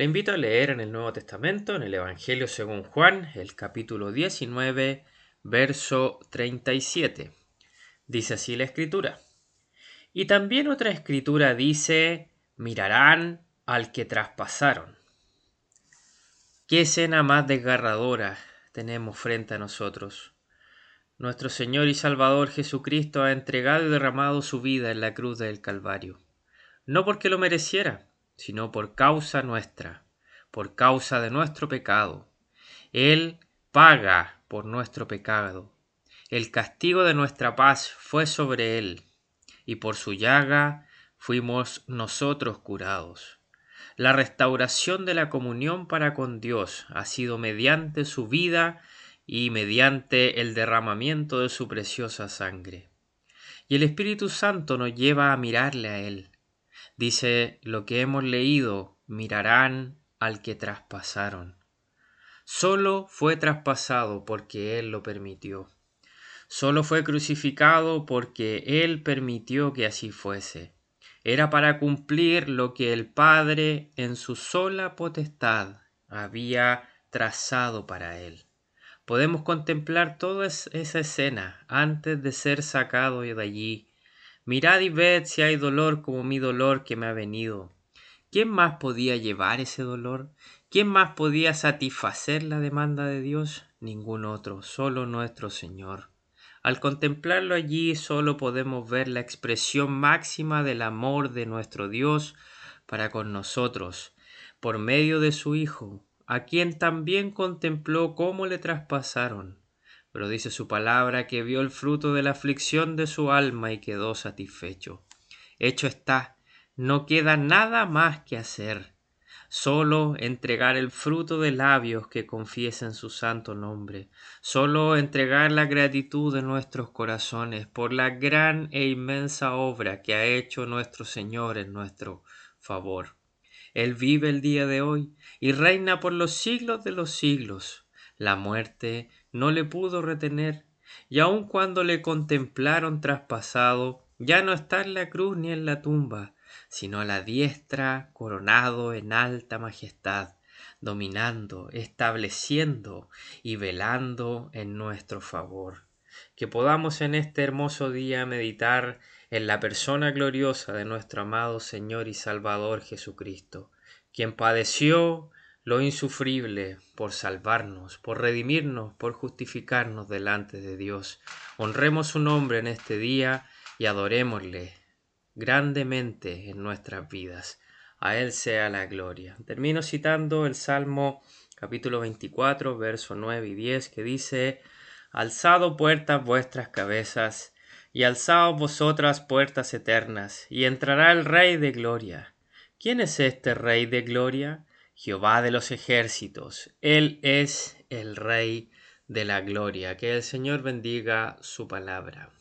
Le invito a leer en el Nuevo Testamento, en el Evangelio según Juan, el capítulo 19, verso 37. Dice así la escritura. Y también otra escritura dice, mirarán al que traspasaron. ¿Qué escena más desgarradora tenemos frente a nosotros? Nuestro Señor y Salvador Jesucristo ha entregado y derramado su vida en la cruz del Calvario. No porque lo mereciera, sino por causa nuestra, por causa de nuestro pecado. Él paga por nuestro pecado. El castigo de nuestra paz fue sobre Él, y por su llaga fuimos nosotros curados. La restauración de la comunión para con Dios ha sido mediante su vida y mediante el derramamiento de su preciosa sangre. Y el Espíritu Santo nos lleva a mirarle a Él, Dice lo que hemos leído, mirarán al que traspasaron. Solo fue traspasado porque Él lo permitió. Solo fue crucificado porque Él permitió que así fuese. Era para cumplir lo que el Padre en su sola potestad había trazado para Él. Podemos contemplar toda esa escena antes de ser sacado de allí Mirad y ved si hay dolor como mi dolor que me ha venido. ¿Quién más podía llevar ese dolor? ¿Quién más podía satisfacer la demanda de Dios? Ningún otro, solo nuestro Señor. Al contemplarlo allí solo podemos ver la expresión máxima del amor de nuestro Dios para con nosotros, por medio de su Hijo, a quien también contempló cómo le traspasaron, pero dice su palabra que vio el fruto de la aflicción de su alma y quedó satisfecho. Hecho está, no queda nada más que hacer, solo entregar el fruto de labios que confiesen su santo nombre, solo entregar la gratitud de nuestros corazones por la gran e inmensa obra que ha hecho nuestro Señor en nuestro favor. Él vive el día de hoy y reina por los siglos de los siglos. La muerte no le pudo retener, y aun cuando le contemplaron traspasado, ya no está en la cruz ni en la tumba, sino a la diestra, coronado en alta majestad, dominando, estableciendo y velando en nuestro favor. Que podamos en este hermoso día meditar en la persona gloriosa de nuestro amado Señor y Salvador Jesucristo, quien padeció, lo insufrible por salvarnos, por redimirnos, por justificarnos delante de Dios. Honremos su nombre en este día y adorémosle grandemente en nuestras vidas. A Él sea la gloria. Termino citando el Salmo capítulo 24, verso 9 y 10, que dice, Alzado puertas vuestras cabezas, y alzaos vosotras puertas eternas, y entrará el Rey de gloria. ¿Quién es este Rey de gloria? Jehová de los ejércitos, Él es el Rey de la gloria. Que el Señor bendiga su palabra.